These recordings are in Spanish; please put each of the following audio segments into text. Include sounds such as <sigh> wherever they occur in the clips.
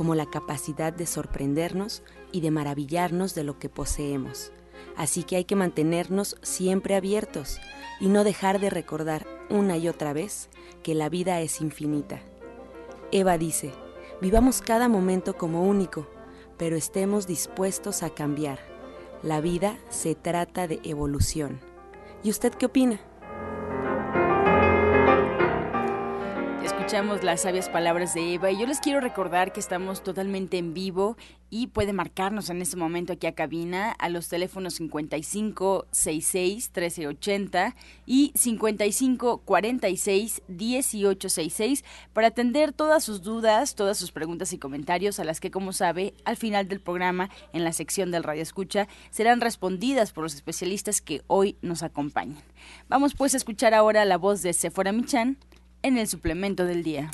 como la capacidad de sorprendernos y de maravillarnos de lo que poseemos. Así que hay que mantenernos siempre abiertos y no dejar de recordar una y otra vez que la vida es infinita. Eva dice, Vivamos cada momento como único, pero estemos dispuestos a cambiar. La vida se trata de evolución. ¿Y usted qué opina? Escuchamos las sabias palabras de Eva y yo les quiero recordar que estamos totalmente en vivo y puede marcarnos en este momento aquí a cabina a los teléfonos 55 66 1380 y 55 46 1866 para atender todas sus dudas, todas sus preguntas y comentarios a las que como sabe al final del programa en la sección del Radio Escucha serán respondidas por los especialistas que hoy nos acompañan. Vamos pues a escuchar ahora la voz de Sephora Michan en el suplemento del día.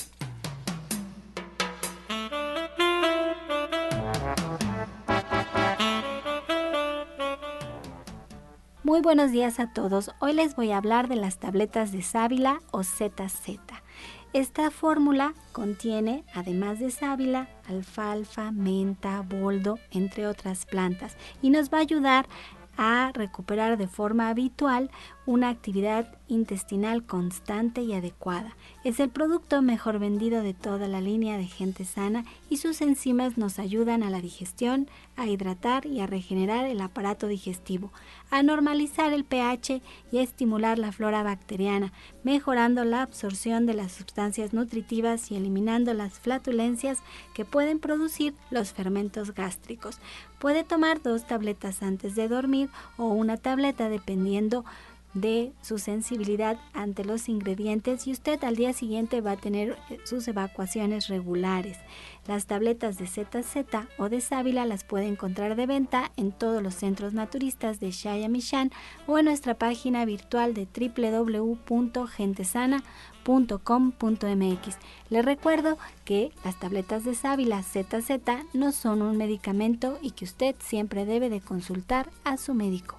Muy buenos días a todos. Hoy les voy a hablar de las tabletas de sábila o ZZ. Esta fórmula contiene, además de sábila, alfalfa, menta, boldo, entre otras plantas, y nos va a ayudar a recuperar de forma habitual una actividad intestinal constante y adecuada. Es el producto mejor vendido de toda la línea de gente sana y sus enzimas nos ayudan a la digestión, a hidratar y a regenerar el aparato digestivo, a normalizar el pH y a estimular la flora bacteriana, mejorando la absorción de las sustancias nutritivas y eliminando las flatulencias que pueden producir los fermentos gástricos. Puede tomar dos tabletas antes de dormir o una tableta dependiendo de su sensibilidad ante los ingredientes y usted al día siguiente va a tener eh, sus evacuaciones regulares. Las tabletas de ZZ o de sábila las puede encontrar de venta en todos los centros naturistas de Shayamishan o en nuestra página virtual de www.gentesana.com.mx. Le recuerdo que las tabletas de sábila ZZ no son un medicamento y que usted siempre debe de consultar a su médico.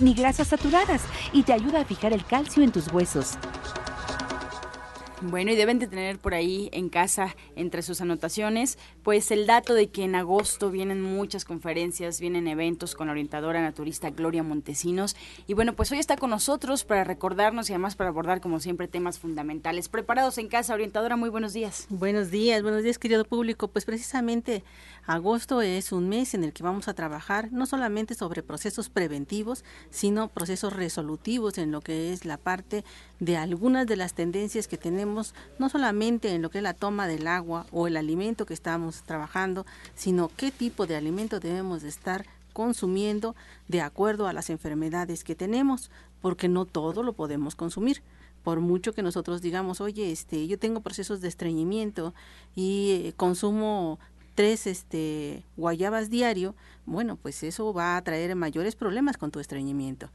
ni grasas saturadas y te ayuda a fijar el calcio en tus huesos. Bueno, y deben de tener por ahí en casa, entre sus anotaciones, pues el dato de que en agosto vienen muchas conferencias, vienen eventos con la orientadora naturista Gloria Montesinos. Y bueno, pues hoy está con nosotros para recordarnos y además para abordar, como siempre, temas fundamentales. Preparados en casa, orientadora, muy buenos días. Buenos días, buenos días, querido público. Pues precisamente agosto es un mes en el que vamos a trabajar no solamente sobre procesos preventivos, sino procesos resolutivos en lo que es la parte de algunas de las tendencias que tenemos, no solamente en lo que es la toma del agua o el alimento que estamos trabajando, sino qué tipo de alimento debemos de estar consumiendo de acuerdo a las enfermedades que tenemos, porque no todo lo podemos consumir. Por mucho que nosotros digamos, oye, este, yo tengo procesos de estreñimiento y eh, consumo tres este, guayabas diario, bueno, pues eso va a traer mayores problemas con tu estreñimiento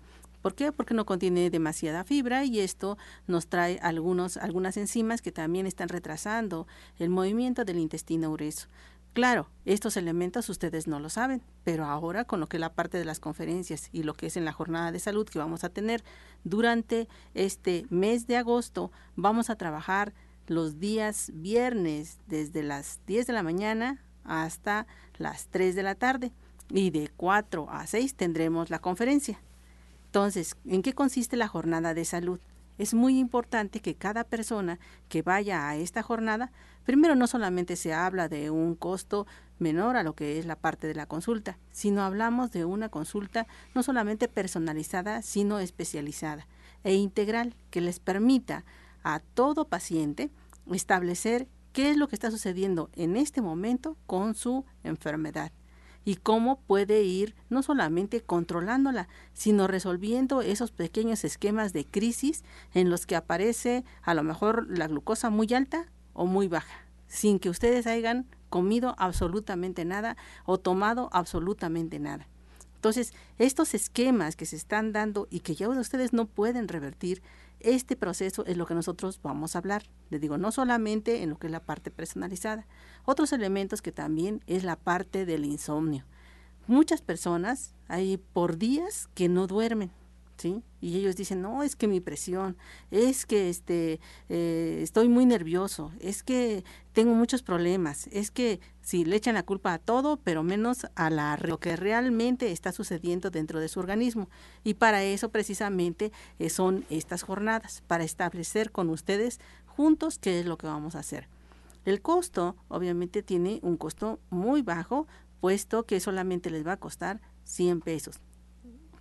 ¿Por qué? Porque no contiene demasiada fibra y esto nos trae algunos, algunas enzimas que también están retrasando el movimiento del intestino grueso. Claro, estos elementos ustedes no lo saben, pero ahora con lo que es la parte de las conferencias y lo que es en la jornada de salud que vamos a tener durante este mes de agosto, vamos a trabajar los días viernes desde las 10 de la mañana hasta las 3 de la tarde y de 4 a 6 tendremos la conferencia. Entonces, ¿en qué consiste la jornada de salud? Es muy importante que cada persona que vaya a esta jornada Primero, no solamente se habla de un costo menor a lo que es la parte de la consulta, sino hablamos de una consulta no solamente personalizada, sino especializada e integral que les permita a todo paciente establecer qué es lo que está sucediendo en este momento con su enfermedad y cómo puede ir no solamente controlándola, sino resolviendo esos pequeños esquemas de crisis en los que aparece a lo mejor la glucosa muy alta o muy baja, sin que ustedes hayan comido absolutamente nada o tomado absolutamente nada. Entonces, estos esquemas que se están dando y que ya ustedes no pueden revertir, este proceso es lo que nosotros vamos a hablar. Les digo, no solamente en lo que es la parte personalizada, otros elementos que también es la parte del insomnio. Muchas personas hay por días que no duermen, ¿sí? Y ellos dicen, no, es que mi presión, es que este, eh, estoy muy nervioso, es que tengo muchos problemas, es que sí, le echan la culpa a todo, pero menos a la, lo que realmente está sucediendo dentro de su organismo. Y para eso precisamente eh, son estas jornadas, para establecer con ustedes juntos qué es lo que vamos a hacer. El costo, obviamente, tiene un costo muy bajo, puesto que solamente les va a costar 100 pesos.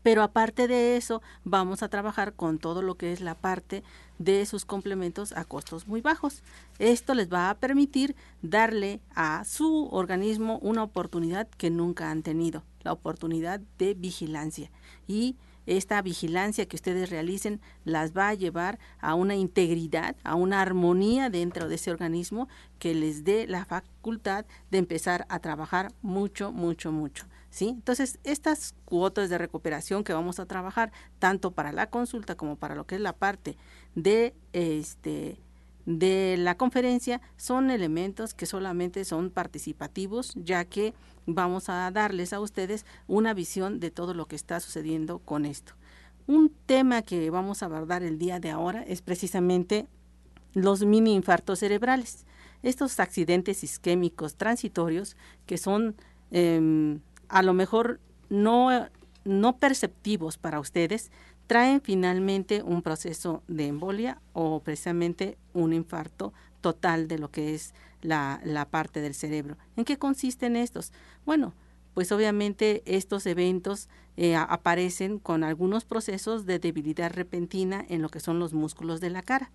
Pero aparte de eso, vamos a trabajar con todo lo que es la parte de sus complementos a costos muy bajos. Esto les va a permitir darle a su organismo una oportunidad que nunca han tenido, la oportunidad de vigilancia. Y esta vigilancia que ustedes realicen las va a llevar a una integridad, a una armonía dentro de ese organismo que les dé la facultad de empezar a trabajar mucho, mucho, mucho. ¿Sí? Entonces, estas cuotas de recuperación que vamos a trabajar, tanto para la consulta como para lo que es la parte de este de la conferencia son elementos que solamente son participativos, ya que vamos a darles a ustedes una visión de todo lo que está sucediendo con esto. Un tema que vamos a abordar el día de ahora es precisamente los mini infartos cerebrales. Estos accidentes isquémicos transitorios que son em, a lo mejor no, no perceptivos para ustedes, traen finalmente un proceso de embolia o precisamente un infarto total de lo que es la, la parte del cerebro. ¿En qué consisten estos? Bueno, pues obviamente estos eventos eh, aparecen con algunos procesos de debilidad repentina en lo que son los músculos de la cara.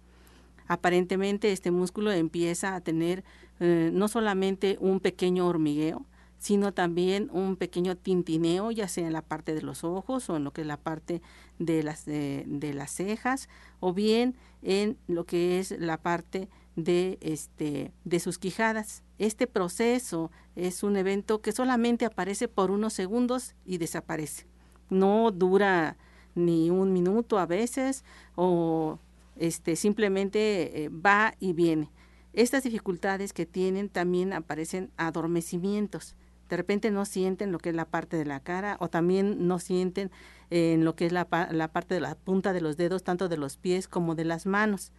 Aparentemente este músculo empieza a tener eh, no solamente un pequeño hormigueo, sino también un pequeño tintineo, ya sea en la parte de los ojos o en lo que es la parte de las, de, las cejas, o bien en lo que es la parte de, este, de sus quijadas. Este proceso es un evento que solamente aparece por unos segundos y desaparece. No dura ni un minuto a veces o este, simplemente eh, va y viene. Estas dificultades que tienen también aparecen adormecimientos de repente no sienten lo que es la parte de la cara o también no sienten en lo que es la, la, parte de la punta de los dedos, tanto de los pies como de las manos.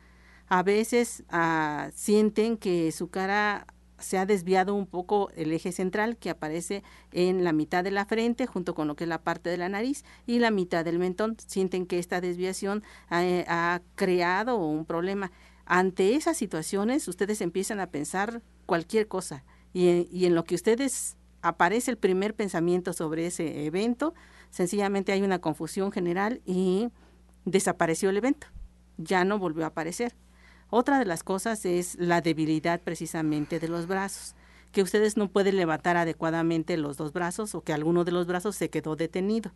A veces ah, sienten que su cara se ha desviado un poco el eje central que aparece en la mitad de la frente junto con lo que es la parte de la nariz y la mitad del mentón. Sienten que esta desviación ha, ha creado un problema. Ante esas situaciones ustedes empiezan a pensar cualquier cosa y, y en lo que ustedes aparece el primer pensamiento sobre ese evento, sencillamente hay una confusión general y desapareció el evento, ya no volvió a aparecer. Otra de las cosas es la debilidad precisamente de los brazos, que ustedes no pueden levantar adecuadamente los dos brazos o que alguno de los brazos se quedó detenido.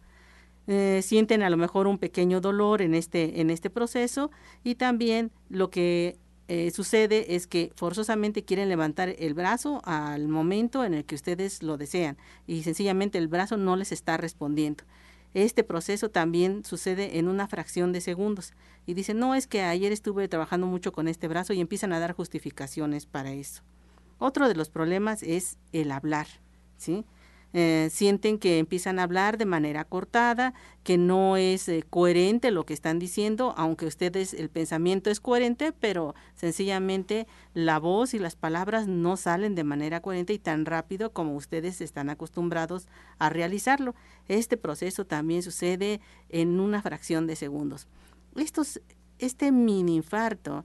Eh, sienten a lo mejor un pequeño dolor en este, en este proceso y también lo que eh, sucede es que forzosamente quieren levantar el brazo al momento en el que ustedes lo desean y sencillamente el brazo no les está respondiendo. Este proceso también sucede en una fracción de segundos. Y dicen, no, es que ayer estuve trabajando mucho con este brazo y empiezan a dar justificaciones para eso. Otro de los problemas es el hablar, ¿sí? Eh, sienten que empiezan a hablar de manera cortada, que no es eh, coherente lo que están diciendo, aunque ustedes el pensamiento es coherente, pero sencillamente la voz y las palabras no salen de manera coherente y tan rápido como ustedes están acostumbrados a realizarlo. Este proceso también sucede en una fracción de segundos. Estos, este mini infarto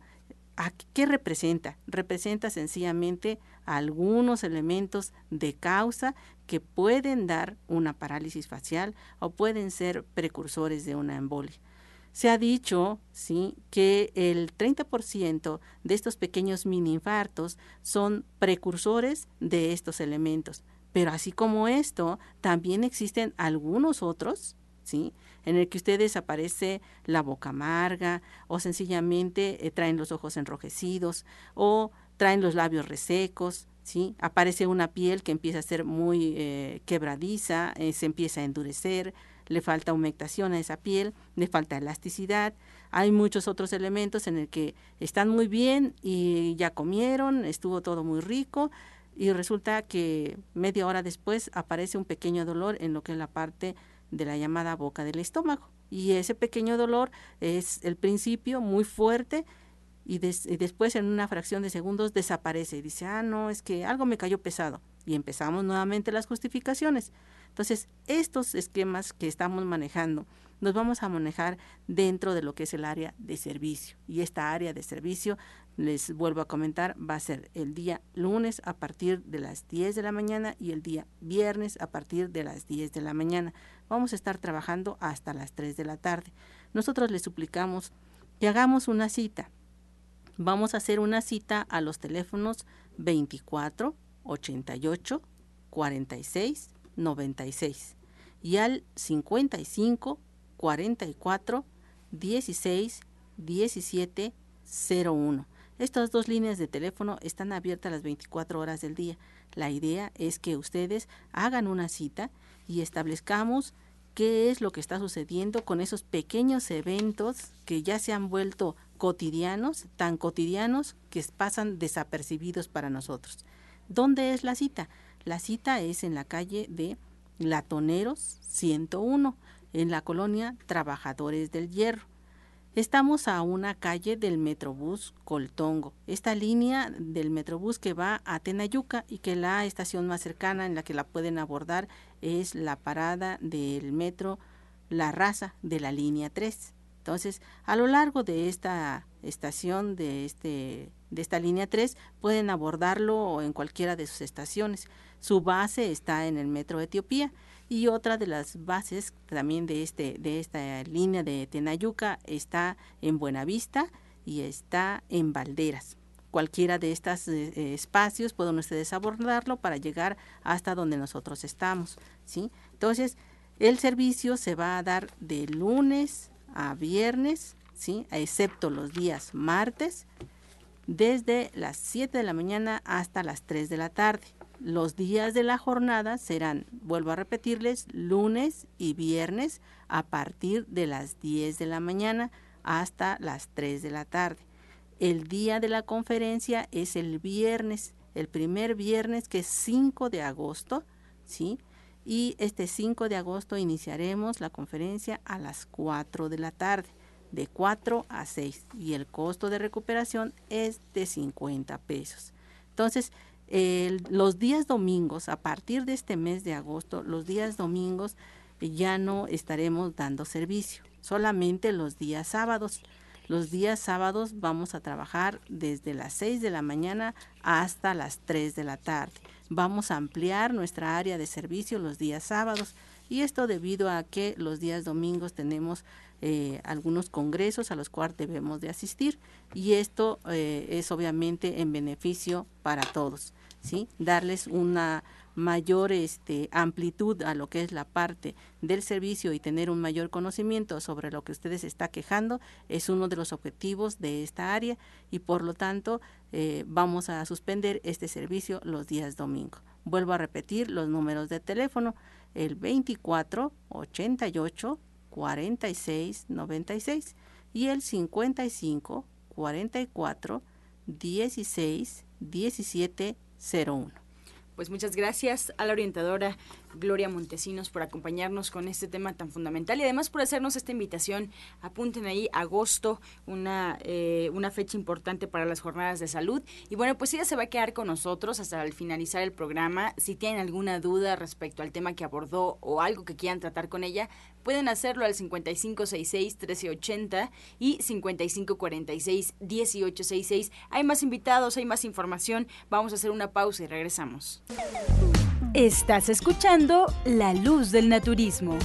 ¿Qué representa? Representa sencillamente algunos elementos de causa que pueden dar una parálisis facial o pueden ser precursores de una embolia. Se ha dicho, sí, que el 30% de estos pequeños mini infartos son precursores de estos elementos. Pero así como esto, también existen algunos otros, ¿sí? En el que ustedes aparece la boca amarga o sencillamente eh, traen los ojos enrojecidos o traen los labios resecos, ¿sí? Aparece una piel que empieza a ser muy eh, quebradiza, eh, se empieza a endurecer, le falta humectación a esa piel, le falta elasticidad. Hay muchos otros elementos en el que están muy bien y ya comieron, estuvo todo muy rico y resulta que media hora después aparece un pequeño dolor en lo que es la parte de la llamada boca del estómago. Y ese pequeño dolor es el principio muy fuerte y, después en una fracción de segundos desaparece y dice, ah, no, es que algo me cayó pesado. Y empezamos nuevamente las justificaciones. Entonces, estos esquemas que estamos manejando nos vamos a manejar dentro de lo que es el área de servicio. Y esta área de servicio, les vuelvo a comentar, va a ser el día lunes a partir de las 10 de la mañana y el día viernes a partir de las 10 de la mañana. Vamos a estar trabajando hasta las 3 de la tarde. Nosotros les suplicamos que hagamos una cita. Vamos a hacer una cita a los teléfonos 24 88 46 96 y al 55 44 16 17 01. Estas dos líneas de teléfono están abiertas las 24 horas del día. La idea es que ustedes hagan una cita y establezcamos qué es lo que está sucediendo con esos pequeños eventos que ya se han vuelto cotidianos, tan cotidianos que pasan desapercibidos para nosotros. ¿Dónde es la cita? La cita es en la calle de Latoneros 101 en la colonia Trabajadores del Hierro. Estamos a una calle del Metrobús Coltongo, esta línea del Metrobús que va a Tenayuca y que la estación más cercana en la que la pueden abordar es la parada del metro La Raza de la línea 3. Entonces, a lo largo de esta estación, de, este, de esta línea 3, pueden abordarlo en cualquiera de sus estaciones. Su base está en el metro Etiopía y otra de las bases también de, este, de esta línea de Tenayuca está en Buenavista y está en Valderas. Cualquiera de estos eh, eh, espacios pueden ustedes abordarlo para llegar hasta donde nosotros estamos. ¿sí? Entonces, el servicio se va a dar de lunes a viernes, ¿sí? excepto los días martes, desde las 7 de la mañana hasta las 3 de la tarde. Los días de la jornada serán, vuelvo a repetirles, lunes y viernes a partir de las 10 de la mañana hasta las 3 de la tarde. El día de la conferencia es el viernes, el primer viernes que es 5 de agosto, ¿sí? Y este 5 de agosto iniciaremos la conferencia a las 4 de la tarde, de 4 a 6. Y el costo de recuperación es de 50 pesos. Entonces, los días domingos, a partir de este mes de agosto, los días domingos ya no estaremos dando servicio, solamente los días sábados. Los días sábados vamos a trabajar desde las 6 de la mañana hasta las 3 de la tarde. Vamos a ampliar nuestra área de servicio los días sábados y esto debido a que los días domingos tenemos eh, algunos congresos a los cuales debemos de asistir y esto eh, es obviamente en beneficio para todos. Darles una mayor este, amplitud a lo que es la parte del servicio y tener un mayor conocimiento sobre lo que ustedes está quejando es uno de los objetivos de esta área y por lo tanto eh, vamos a suspender este servicio los días domingo. Vuelvo a repetir los números de teléfono. el 24 88 46 96 y el 55 44 16 17 01. Pues muchas gracias a la orientadora Gloria Montesinos por acompañarnos con este tema tan fundamental y además por hacernos esta invitación. Apunten ahí agosto, una, eh, una fecha importante para las jornadas de salud. Y bueno, pues ella se va a quedar con nosotros hasta el finalizar el programa. Si tienen alguna duda respecto al tema que abordó o algo que quieran tratar con ella, pueden hacerlo al 5566-1380 y 5546-1866. Hay más invitados, hay más información. Vamos a hacer una pausa y regresamos. Estás escuchando La Luz del Naturismo.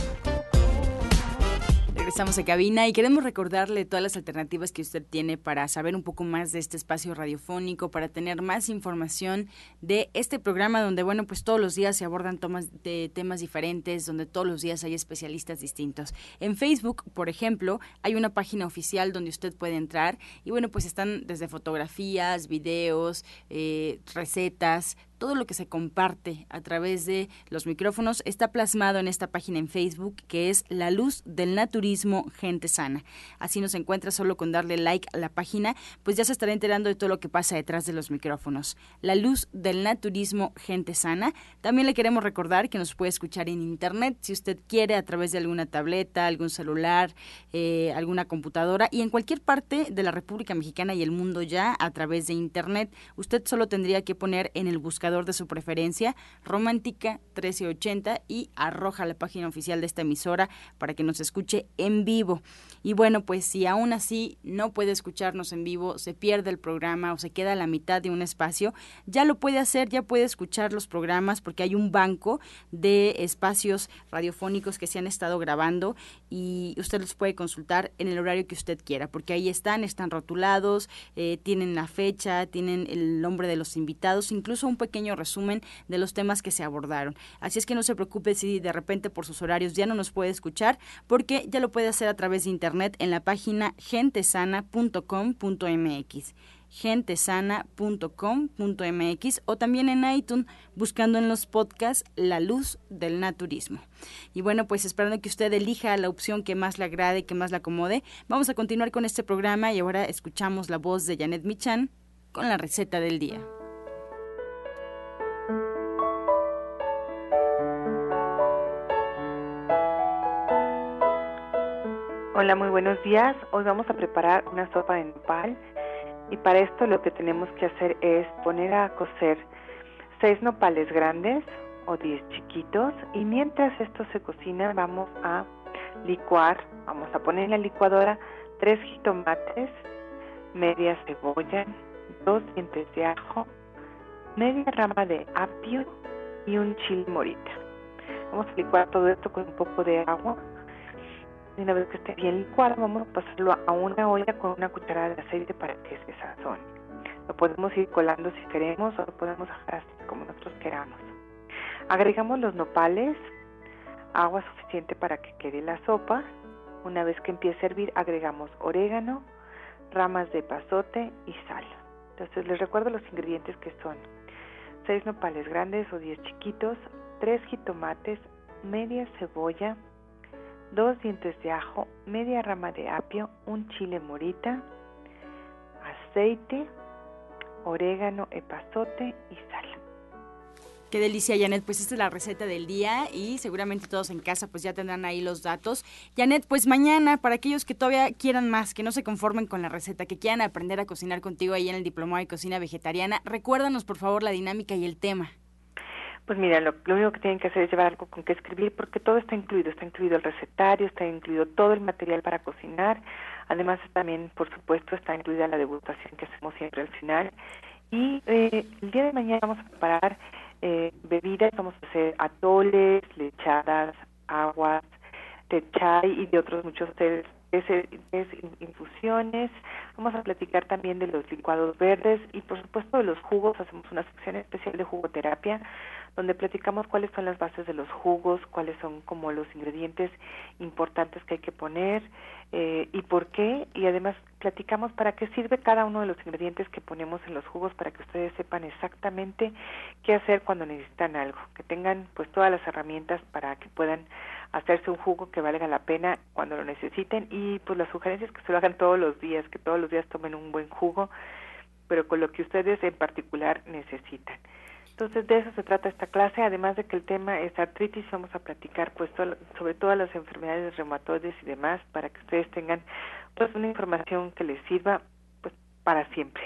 Regresamos a cabina y queremos recordarle todas las alternativas que usted tiene para saber un poco más de este espacio radiofónico, para tener más información de este programa donde, bueno, pues todos los días se abordan temas diferentes, donde todos los días hay especialistas distintos. En Facebook, por ejemplo, hay una página oficial donde usted puede entrar y, bueno, pues están desde fotografías, videos, eh, recetas, todo lo que se comparte a través de los micrófonos está plasmado en esta página en Facebook que es La Luz del Naturismo Gente Sana. Así nos encuentra solo con darle like a la página, pues ya se estará enterando de todo lo que pasa detrás de los micrófonos. La Luz del Naturismo Gente Sana. También le queremos recordar que nos puede escuchar en Internet si usted quiere a través de alguna tableta, algún celular, eh, alguna computadora y en cualquier parte de la República Mexicana y el mundo ya a través de Internet. Usted solo tendría que poner en el buscador de su preferencia, Romántica 1380 y arroja la página oficial de esta emisora para que nos escuche en vivo. Y bueno, pues si aún así no puede escucharnos en vivo, se pierde el programa o se queda a la mitad de un espacio, ya lo puede hacer, ya puede escuchar los programas porque hay un banco de espacios radiofónicos que se han estado grabando y usted los puede consultar en el horario que usted quiera, porque ahí están, están rotulados, eh, tienen la fecha, tienen el nombre de los invitados, incluso un pequeño resumen de los temas que se abordaron. Así es que no se preocupe si de repente por sus horarios ya no nos puede escuchar, porque ya lo puede hacer a través de internet en la página gentesana.com.mx gentesana.com.mx o también en iTunes buscando en los podcasts La Luz del Naturismo. Y bueno, pues esperando que usted elija la opción que más le agrade, que más le acomode, vamos a continuar con este programa y ahora escuchamos la voz de Janet Michan con la receta del día. Hola, muy buenos días. Hoy vamos a preparar una sopa de nopal y para esto lo que tenemos que hacer es poner a cocer seis nopales grandes o diez chiquitos y mientras esto se cocina vamos a licuar, vamos a poner en la licuadora tres jitomates, media cebolla, dos dientes de ajo, media rama de apio y un chile morita. Vamos a licuar todo esto con un poco de agua una vez que esté bien licuado, vamos a pasarlo a una olla con una cucharada de aceite para que se sazone. Lo podemos ir colando si queremos o lo podemos dejar así como nosotros queramos. Agregamos los nopales, agua suficiente para que quede la sopa. Una vez que empiece a hervir, agregamos orégano, ramas de pasote y sal. Entonces les recuerdo los ingredientes que son 6 nopales grandes o 10 chiquitos, 3 jitomates, media cebolla, dos dientes de ajo, media rama de apio, un chile morita, aceite, orégano, epazote y sal. Qué delicia, Janet. Pues esta es la receta del día y seguramente todos en casa pues ya tendrán ahí los datos. Janet, pues mañana, para aquellos que todavía quieran más, que no se conformen con la receta, que quieran aprender a cocinar contigo ahí en el Diplomado de Cocina Vegetariana, recuérdanos por favor la dinámica y el tema. Pues mira, lo, único que tienen que hacer es llevar algo con que escribir porque todo está incluido, está incluido el recetario, está incluido todo el material para cocinar, además también, por supuesto, está incluida la degustación que hacemos siempre al final. Y eh, el día de mañana vamos a preparar eh, bebidas, vamos a hacer atoles, lechadas, aguas, de chai y de otros muchos tés es, infusiones, vamos a platicar también de los licuados verdes y por supuesto de los jugos, hacemos una sección especial de jugoterapia donde platicamos cuáles son las bases de los jugos, cuáles son como los ingredientes importantes que hay que poner eh, y por qué, y además platicamos para qué sirve cada uno de los ingredientes que ponemos en los jugos para que ustedes sepan exactamente qué hacer cuando necesitan algo, que tengan pues todas las herramientas para que puedan hacerse un jugo que valga la pena cuando lo necesiten y pues las sugerencias que se lo hagan todos los días, que todos los días tomen un buen jugo, pero con lo que ustedes en particular necesitan. Entonces de eso se trata esta clase, además de que el tema es artritis, vamos a platicar pues sobre todas las enfermedades reumatoides y demás para que ustedes tengan pues una información que les sirva pues para siempre.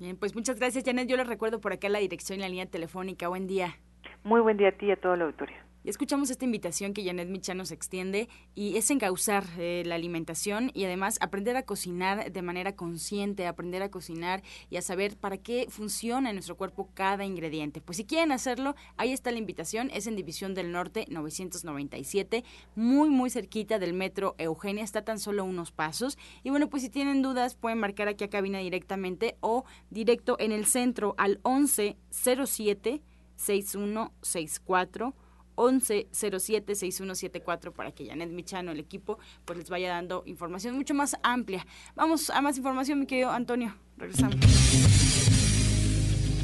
Bien, pues muchas gracias Janet, yo les recuerdo por acá la dirección y la línea telefónica, buen día. Muy buen día a ti y a todo el auditorio. Y escuchamos esta invitación que Janet Micha nos extiende y es encauzar eh, la alimentación y además aprender a cocinar de manera consciente, aprender a cocinar y a saber para qué funciona en nuestro cuerpo cada ingrediente. Pues si quieren hacerlo, ahí está la invitación, es en División del Norte 997, muy muy cerquita del metro Eugenia, está tan solo unos pasos. Y bueno, pues si tienen dudas pueden marcar aquí a cabina directamente o directo en el centro al 1107 6164 1107-6174 para que Janet Michano, el equipo, pues les vaya dando información mucho más amplia. Vamos a más información, mi querido Antonio. Regresamos.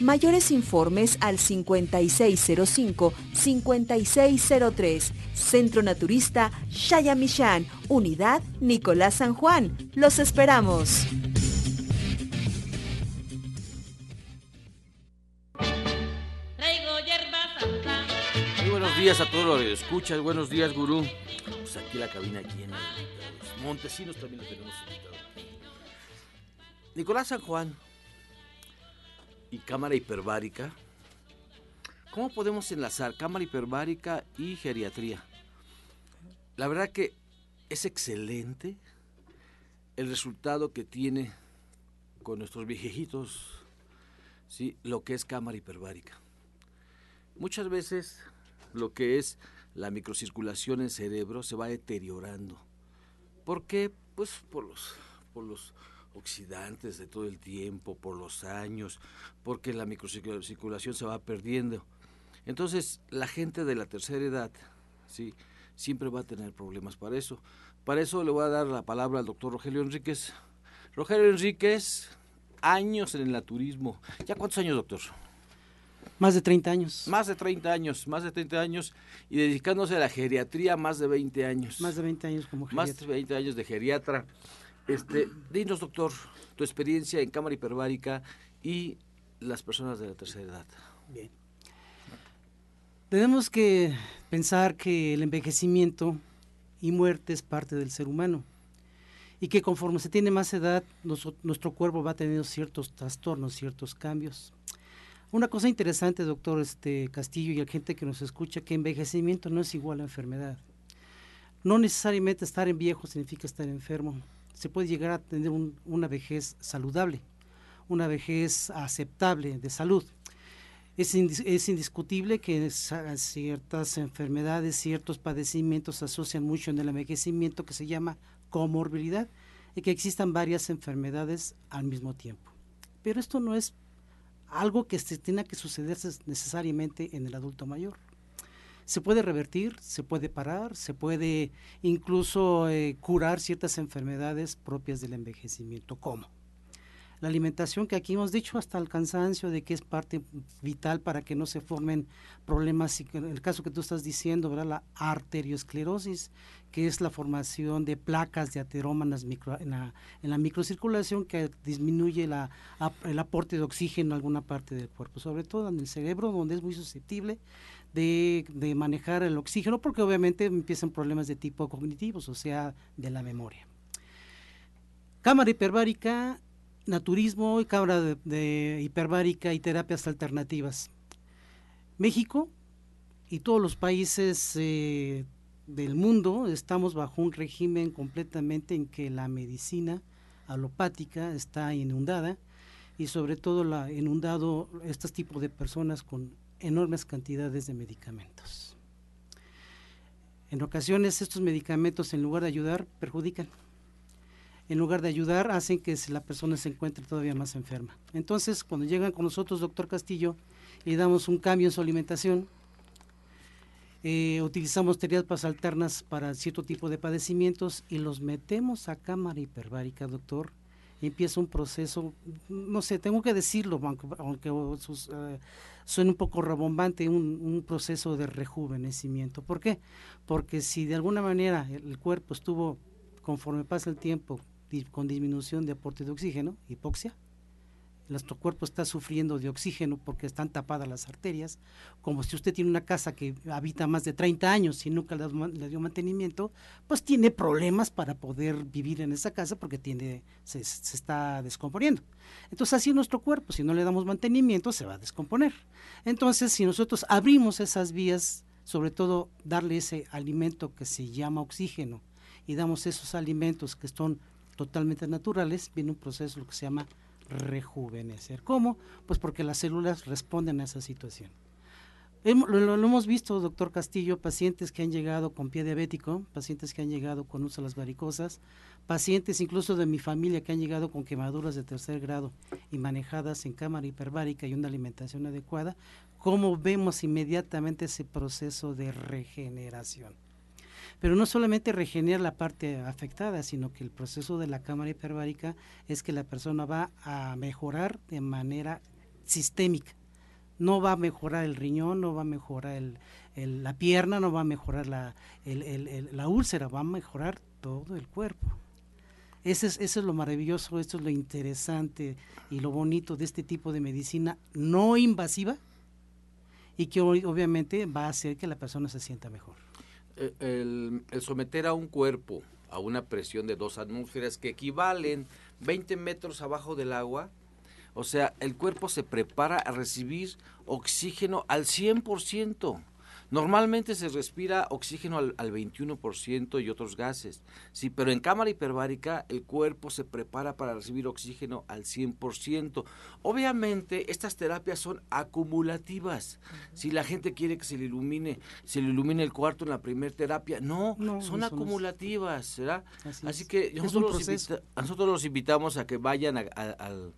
Mayores informes al 5605-5603. Centro Naturista Shayamishan, Unidad Nicolás San Juan. Los esperamos. buenos días a todos los que escuchas. Buenos días, gurú. Pues aquí la cabina llena de invitados. Montesinos también lo tenemos invitado. Nicolás San Juan y cámara hiperbárica. ¿Cómo podemos enlazar cámara hiperbárica y geriatría? La verdad que es excelente el resultado que tiene con nuestros viejitos, ¿sí? lo que es cámara hiperbárica. Muchas veces lo que es la microcirculación en cerebro se va deteriorando. ¿Por qué? Pues por los, por los oxidantes de todo el tiempo, por los años, porque la microcirculación se va perdiendo. Entonces, la gente de la tercera edad, ¿sí? siempre va a tener problemas para eso. Para eso le voy a dar la palabra al doctor Rogelio Enríquez. Rogelio Enríquez, años en el naturismo. ¿Ya cuántos años, doctor? Más de 30 años. Más de 30 años, más de 30 años y dedicándose a la geriatría más de 20 años. Más de 20 años como geriatra. Más de 20 años de geriatra. Este, dinos, doctor, tu experiencia en cámara hiperbárica y las personas de la tercera edad. Bien. Tenemos que pensar que el envejecimiento y muerte es parte del ser humano y que conforme se tiene más edad, nuestro cuerpo va teniendo ciertos trastornos, ciertos cambios. Una cosa interesante, doctor este, Castillo y la gente que nos escucha, que envejecimiento no es igual a enfermedad. No necesariamente estar en viejo significa estar enfermo. Se puede llegar a tener una vejez saludable, una vejez aceptable de salud. Es, indiscutible que ciertas enfermedades, ciertos padecimientos se asocian mucho en el envejecimiento que se llama comorbilidad y que existan varias enfermedades al mismo tiempo. Pero esto no es algo que se tenga que suceder necesariamente en el adulto mayor. Se puede revertir, se puede parar, se puede incluso eh, curar ciertas enfermedades propias del envejecimiento. ¿Cómo? la alimentación que aquí hemos dicho hasta el cansancio de que es parte vital para que no se formen problemas, en el caso que tú estás diciendo, la arteriosclerosis, que es la formación de placas de aterómanas micro, en, la, en, la, microcirculación que disminuye la, el aporte de oxígeno en alguna parte del cuerpo, sobre todo en el cerebro, donde es muy susceptible de, de manejar el oxígeno, porque obviamente empiezan problemas de tipo cognitivos, o sea, de la memoria. Cámara hiperbárica naturismo y cámara de, hiperbárica y terapias alternativas. México y todos los países eh, del mundo estamos bajo un régimen completamente en que la medicina alopática está inundada y sobre todo la inundado estos tipos de personas con enormes cantidades de medicamentos. En ocasiones estos medicamentos en lugar de ayudar perjudican en lugar de ayudar, hacen que la persona se encuentre todavía más enferma. Entonces, cuando llegan con nosotros, doctor Castillo, y damos un cambio en su alimentación, eh, utilizamos terapias alternas para cierto tipo de padecimientos y los metemos a cámara hiperbárica, doctor. Empieza un proceso, no sé, tengo que decirlo, aunque, eh, suene un poco rebombante, un, un, proceso de rejuvenecimiento. ¿Por qué? Porque si de alguna manera el cuerpo estuvo, conforme pasa el tiempo, con disminución de aporte de oxígeno, hipoxia. Nuestro cuerpo está sufriendo de oxígeno porque están tapadas las arterias, como si usted tiene una casa que habita más de 30 años y nunca le, dio mantenimiento, pues tiene problemas para poder vivir en esa casa porque tiene, se, está descomponiendo. Entonces así nuestro cuerpo, si no le damos mantenimiento, se va a descomponer. Entonces si nosotros abrimos esas vías, sobre todo darle ese alimento que se llama oxígeno, y damos esos alimentos que son totalmente naturales, viene un proceso lo que se llama rejuvenecer. ¿Cómo? Pues porque las células responden a esa situación. lo, hemos visto, doctor Castillo, pacientes que han llegado con pie diabético, pacientes que han llegado con úlceras varicosas, pacientes incluso de mi familia que han llegado con quemaduras de tercer grado y manejadas en cámara hiperbárica y una alimentación adecuada, cómo vemos inmediatamente ese proceso de regeneración. Pero no solamente regenera la parte afectada, sino que el proceso de la cámara hiperbárica es que la persona va a mejorar de manera sistémica. No va a mejorar el riñón, no va a mejorar la pierna, no va a mejorar la, úlcera, va a mejorar todo el cuerpo. Eso es, eso es lo maravilloso, esto es lo interesante y lo bonito de este tipo de medicina no invasiva y que obviamente va a hacer que la persona se sienta mejor. Eh, el, someter a un cuerpo a una presión de dos atmósferas que equivalen 20 metros abajo del agua, o sea, el cuerpo se prepara a recibir oxígeno al 100%. Normalmente se respira oxígeno al, 21% y otros gases. Sí, pero en cámara hiperbárica el cuerpo se prepara para recibir oxígeno al 100%. Obviamente estas terapias son acumulativas. Si la gente quiere que se le ilumine, se le ilumine el cuarto en la primera terapia, no, son acumulativas, ¿verdad? Así, que nosotros los, nosotros los invitamos a que vayan al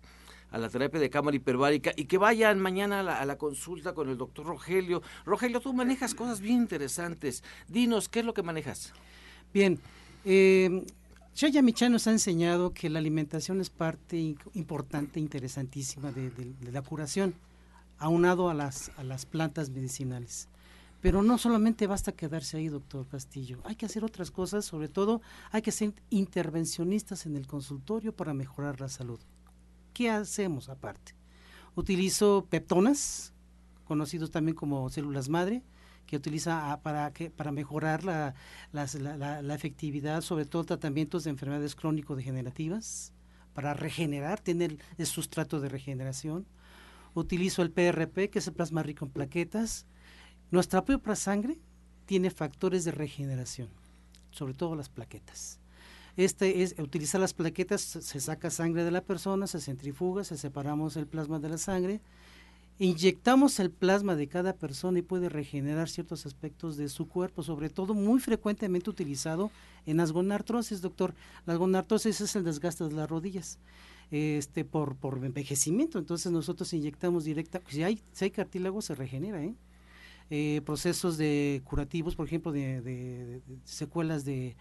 a la terapia de cámara hiperbárica y que vayan mañana a la, consulta con el doctor Rogelio. Rogelio, tú manejas cosas bien interesantes. Dinos, ¿qué es lo que manejas? Bien, eh, Michan nos ha enseñado que la alimentación es parte importante, interesantísima de, la curación, aunado a las, a las plantas medicinales. Pero no solamente basta quedarse ahí, doctor Castillo. Hay que hacer otras cosas, sobre todo hay que ser intervencionistas en el consultorio para mejorar la salud. ¿Qué hacemos aparte? Utilizo peptonas, conocidos también como células madre, que utiliza ah, para, mejorar la, la, efectividad, sobre todo tratamientos de enfermedades crónico-degenerativas, para regenerar, tener el sustrato de regeneración. Utilizo el PRP, que es el plasma rico en plaquetas. Nuestra propia sangre tiene factores de regeneración, sobre todo las plaquetas. Este es utilizar las plaquetas, se saca sangre de la persona, se centrifuga, se separamos el plasma de la sangre inyectamos el plasma de cada persona y puede regenerar ciertos aspectos de su cuerpo, sobre todo muy frecuentemente utilizado en las gonartrosis, doctor. Las gonartrosis es el desgaste de las rodillas este por, por envejecimiento, entonces nosotros inyectamos directa, si hay, si hay cartílago se regenera, ¿eh? Eh, procesos de curativos, por ejemplo, de, secuelas de,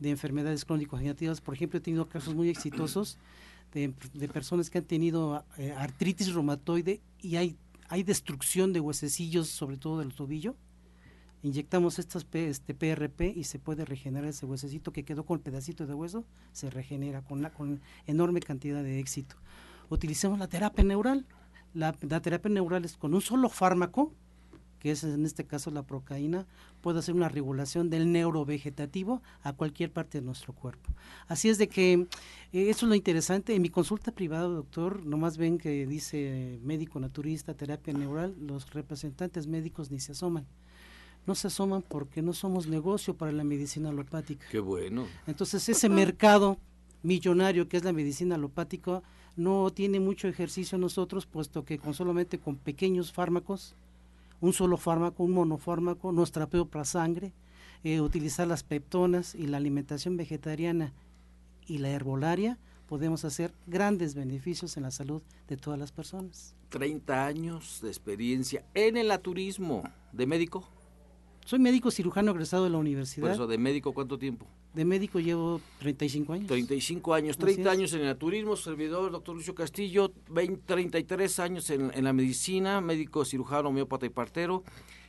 enfermedades crónico-generativas. Por ejemplo, he tenido casos muy exitosos de, personas que han tenido eh, artritis reumatoide y hay, hay destrucción de huesecillos, sobre todo del tobillo. Inyectamos estas este PRP y se puede regenerar ese huesecito que quedó con el pedacito de hueso, se regenera con, con enorme cantidad de éxito. Utilicemos la terapia neural. La, la terapia neural es con un solo fármaco, que es en este caso la procaína, puede hacer una regulación del neurovegetativo a cualquier parte de nuestro cuerpo. Así es de que eh, eso es lo interesante. En mi consulta privada, doctor, nomás ven que dice médico naturista, terapia neural, los representantes médicos ni se asoman. No se asoman porque no somos negocio para la medicina alopática. Qué bueno. Entonces ese mercado millonario que es la medicina alopática no tiene mucho ejercicio nosotros, puesto que con solamente con pequeños fármacos un solo fármaco, un monofármaco, no trapeo para sangre, eh, utilizar las peptonas y la alimentación vegetariana y la herbolaria, podemos hacer grandes beneficios en la salud de todas las personas. 30 años de experiencia en el naturismo de médico. Soy médico cirujano egresado de la universidad. Por eso, ¿de médico cuánto tiempo? De médico llevo 35 años. 35 años, 30 años en el naturismo, servidor, doctor Lucio Castillo, 20, 33 años en, en la medicina, médico cirujano, homeópata y partero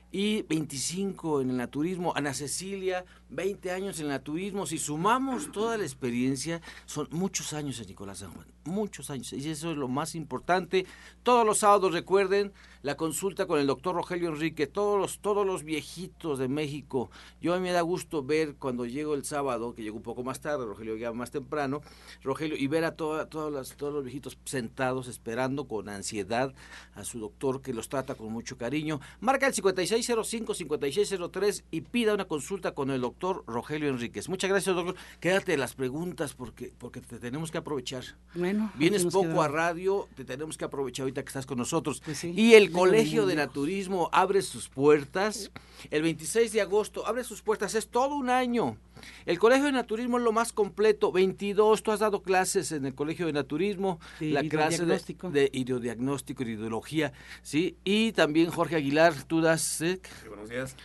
y 25 en el naturismo. Ana Cecilia, 20 años en el naturismo. Si sumamos toda la experiencia, son muchos años en Nicolás San Juan, muchos años. Y eso es lo más importante. Todos los sábados, recuerden, la consulta con el doctor Rogelio Enrique, todos los, todos los viejitos de México. Yo a mí me da gusto ver cuando llego el sábado, que llego un poco más tarde, Rogelio llega más temprano, Rogelio, y ver a todas todos los viejitos sentados esperando con ansiedad a su doctor que los trata con mucho cariño. Marca el 5605-5603 y pida una consulta con el doctor Rogelio Enríquez. Muchas gracias, doctor. Quédate las preguntas porque, porque te tenemos que aprovechar. Bueno, vienes poco a radio, te tenemos que aprovechar ahorita que estás con nosotros. Pues y el Colegio de Naturismo abre sus puertas. El 26 de agosto abre sus puertas. Es todo un año. El Colegio de Naturismo es lo más completo. 22, tú has dado clases en el Colegio de Naturismo. la clase de, de hidrodiagnóstico y ideología. ¿sí? Y también Jorge Aguilar, tú das... ¿eh? buenos días.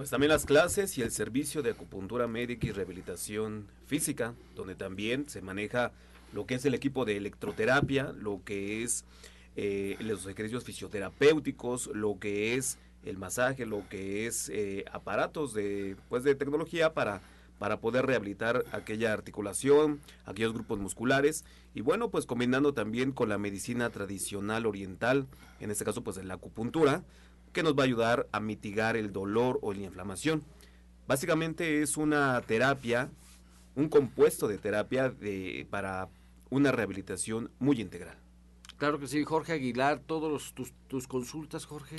Pues también las clases y el servicio de acupuntura médica y rehabilitación física, donde también se maneja lo que es el equipo de electroterapia, lo que es eh, los ejercicios fisioterapéuticos, lo que es el masaje, lo que es eh, aparatos de, pues, de tecnología para, para poder rehabilitar aquella articulación, aquellos grupos musculares y bueno, pues combinando también con la medicina tradicional oriental, en este caso pues la acupuntura, que nos va a ayudar a mitigar el dolor o la inflamación. Básicamente es una terapia, un compuesto de terapia de, para una rehabilitación muy integral. Claro que sí, Jorge Aguilar, todos tus, tus consultas, Jorge.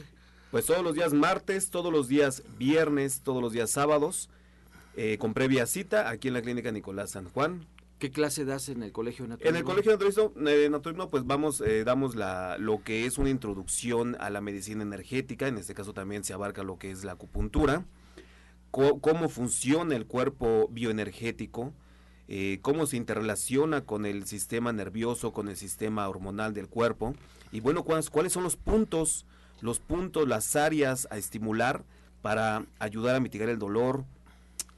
Pues todos los días martes, todos los días viernes, todos los días sábados, eh, con previa cita aquí en la clínica Nicolás San Juan. ¿Qué clase das en el colegio naturismo? En el colegio naturismo, eh, naturismo pues vamos, eh, damos la, lo que es una introducción a la medicina energética, en este caso también se abarca lo que es la acupuntura, cómo funciona el cuerpo bioenergético, eh, cómo se interrelaciona con el sistema nervioso, con el sistema hormonal del cuerpo. Y bueno, ¿cuáles, cuáles son los puntos, los puntos, las áreas a estimular para ayudar a mitigar el dolor,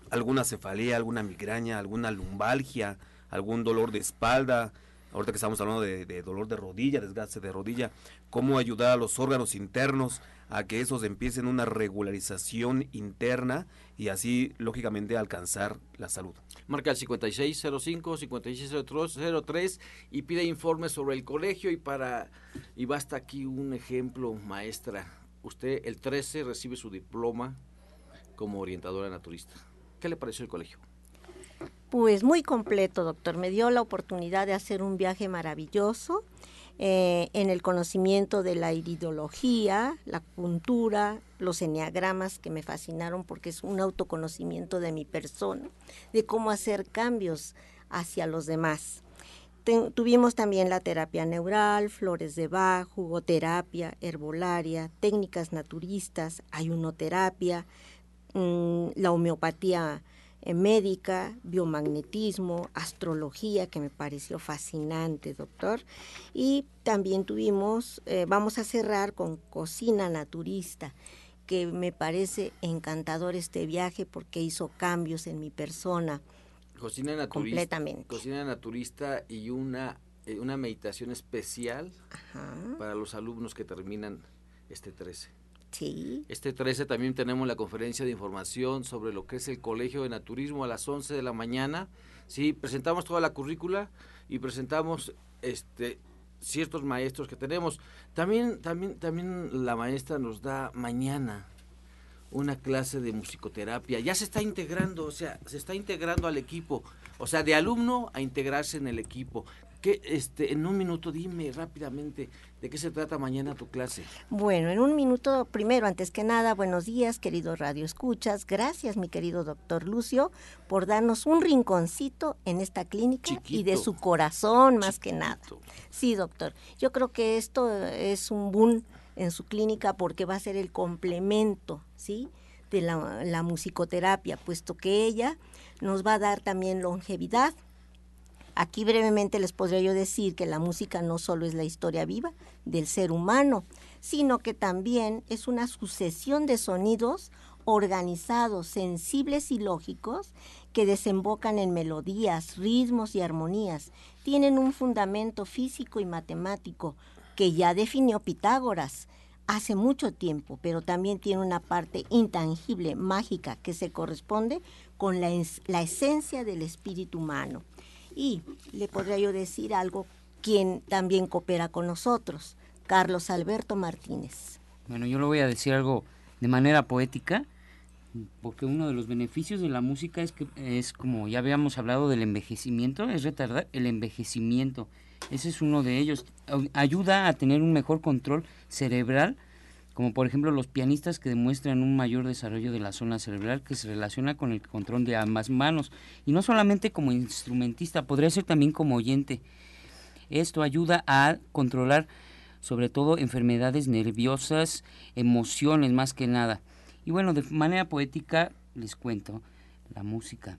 alguna cefalea, alguna migraña, alguna lumbalgia, algún dolor de espalda, ahorita que estamos hablando de, de, dolor de rodilla, desgaste de rodilla, cómo ayudar a los órganos internos a que esos empiecen una regularización interna y así, lógicamente, alcanzar la salud. Marca el 5605-5603 y pide informes sobre el colegio y para y basta aquí un ejemplo, maestra. Usted el 13 recibe su diploma como orientadora naturista. ¿Qué le pareció el colegio? Pues muy completo, doctor. Me dio la oportunidad de hacer un viaje maravilloso eh, en el conocimiento de la iridología, la cultura, los enneagramas que me fascinaron porque es un autoconocimiento de mi persona, de cómo hacer cambios hacia los demás. tuvimos también la terapia neural, flores de Bach, jugoterapia, herbolaria, técnicas naturistas, ayunoterapia, mm, la homeopatía médica, biomagnetismo, astrología, que me pareció fascinante, doctor. Y también tuvimos, eh, vamos a cerrar con cocina naturista, que me parece encantador este viaje porque hizo cambios en mi persona. Cocina naturista. Completamente. Cocina naturista y una, eh, una meditación especial para los alumnos que terminan este 13. Sí. Este 13 también tenemos la conferencia de información sobre lo que es el Colegio de Naturismo a las 11 de la mañana. Sí, presentamos toda la currícula y presentamos este ciertos maestros que tenemos. También también también la maestra nos da mañana una clase de musicoterapia. Ya se está integrando, o sea, se está integrando al equipo, o sea, de alumno a integrarse en el equipo. Que este en un minuto dime rápidamente ¿De qué se trata mañana tu clase? Bueno, en un minuto, primero, antes que nada, buenos días, querido Radio Escuchas. Gracias, mi querido doctor Lucio, por darnos un rinconcito en esta clínica y de su corazón, más que nada. Sí, doctor. Yo creo que esto es un boom en su clínica porque va a ser el complemento, ¿sí? De la, la musicoterapia, puesto que ella nos va a dar también longevidad, Aquí brevemente les podría yo decir que la música no solo es la historia viva del ser humano, sino que también es una sucesión de sonidos organizados, sensibles y lógicos que desembocan en melodías, ritmos y armonías. Tienen un fundamento físico y matemático que ya definió Pitágoras hace mucho tiempo, pero también tiene una parte intangible, mágica, que se corresponde con la, la esencia del espíritu humano. Y le podría yo decir algo, quien también coopera con nosotros, Carlos Alberto Martínez. Bueno, yo le voy a decir algo de manera poética, porque uno de los beneficios de la música es que es como ya habíamos hablado del envejecimiento, es retardar el envejecimiento. Ese es uno de ellos. Ayuda a tener un mejor control cerebral como por ejemplo los pianistas que demuestran un mayor desarrollo de la zona cerebral que se relaciona con el control de ambas manos, y no solamente como instrumentista, podría ser también como oyente. Esto ayuda a controlar sobre todo enfermedades nerviosas, emociones más que nada. Y bueno, de manera poética les cuento, la música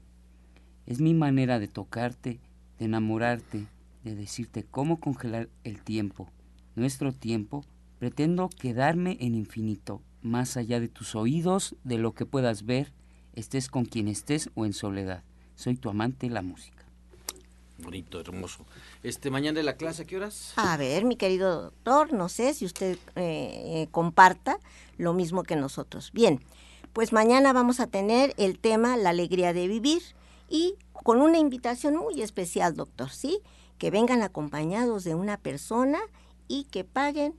es mi manera de tocarte, de enamorarte, de decirte cómo congelar el tiempo, nuestro tiempo, Pretendo quedarme en infinito, más allá de tus oídos, de lo que puedas ver, estés con quien estés o en soledad. Soy tu amante, la música. Bonito, hermoso. Este, mañana de la clase, ¿a qué horas? A ver, mi querido doctor, no sé si usted eh, comparta lo mismo que nosotros. Bien, pues mañana vamos a tener el tema La alegría de vivir y con una invitación muy especial, doctor, ¿sí? Que vengan acompañados de una persona y que paguen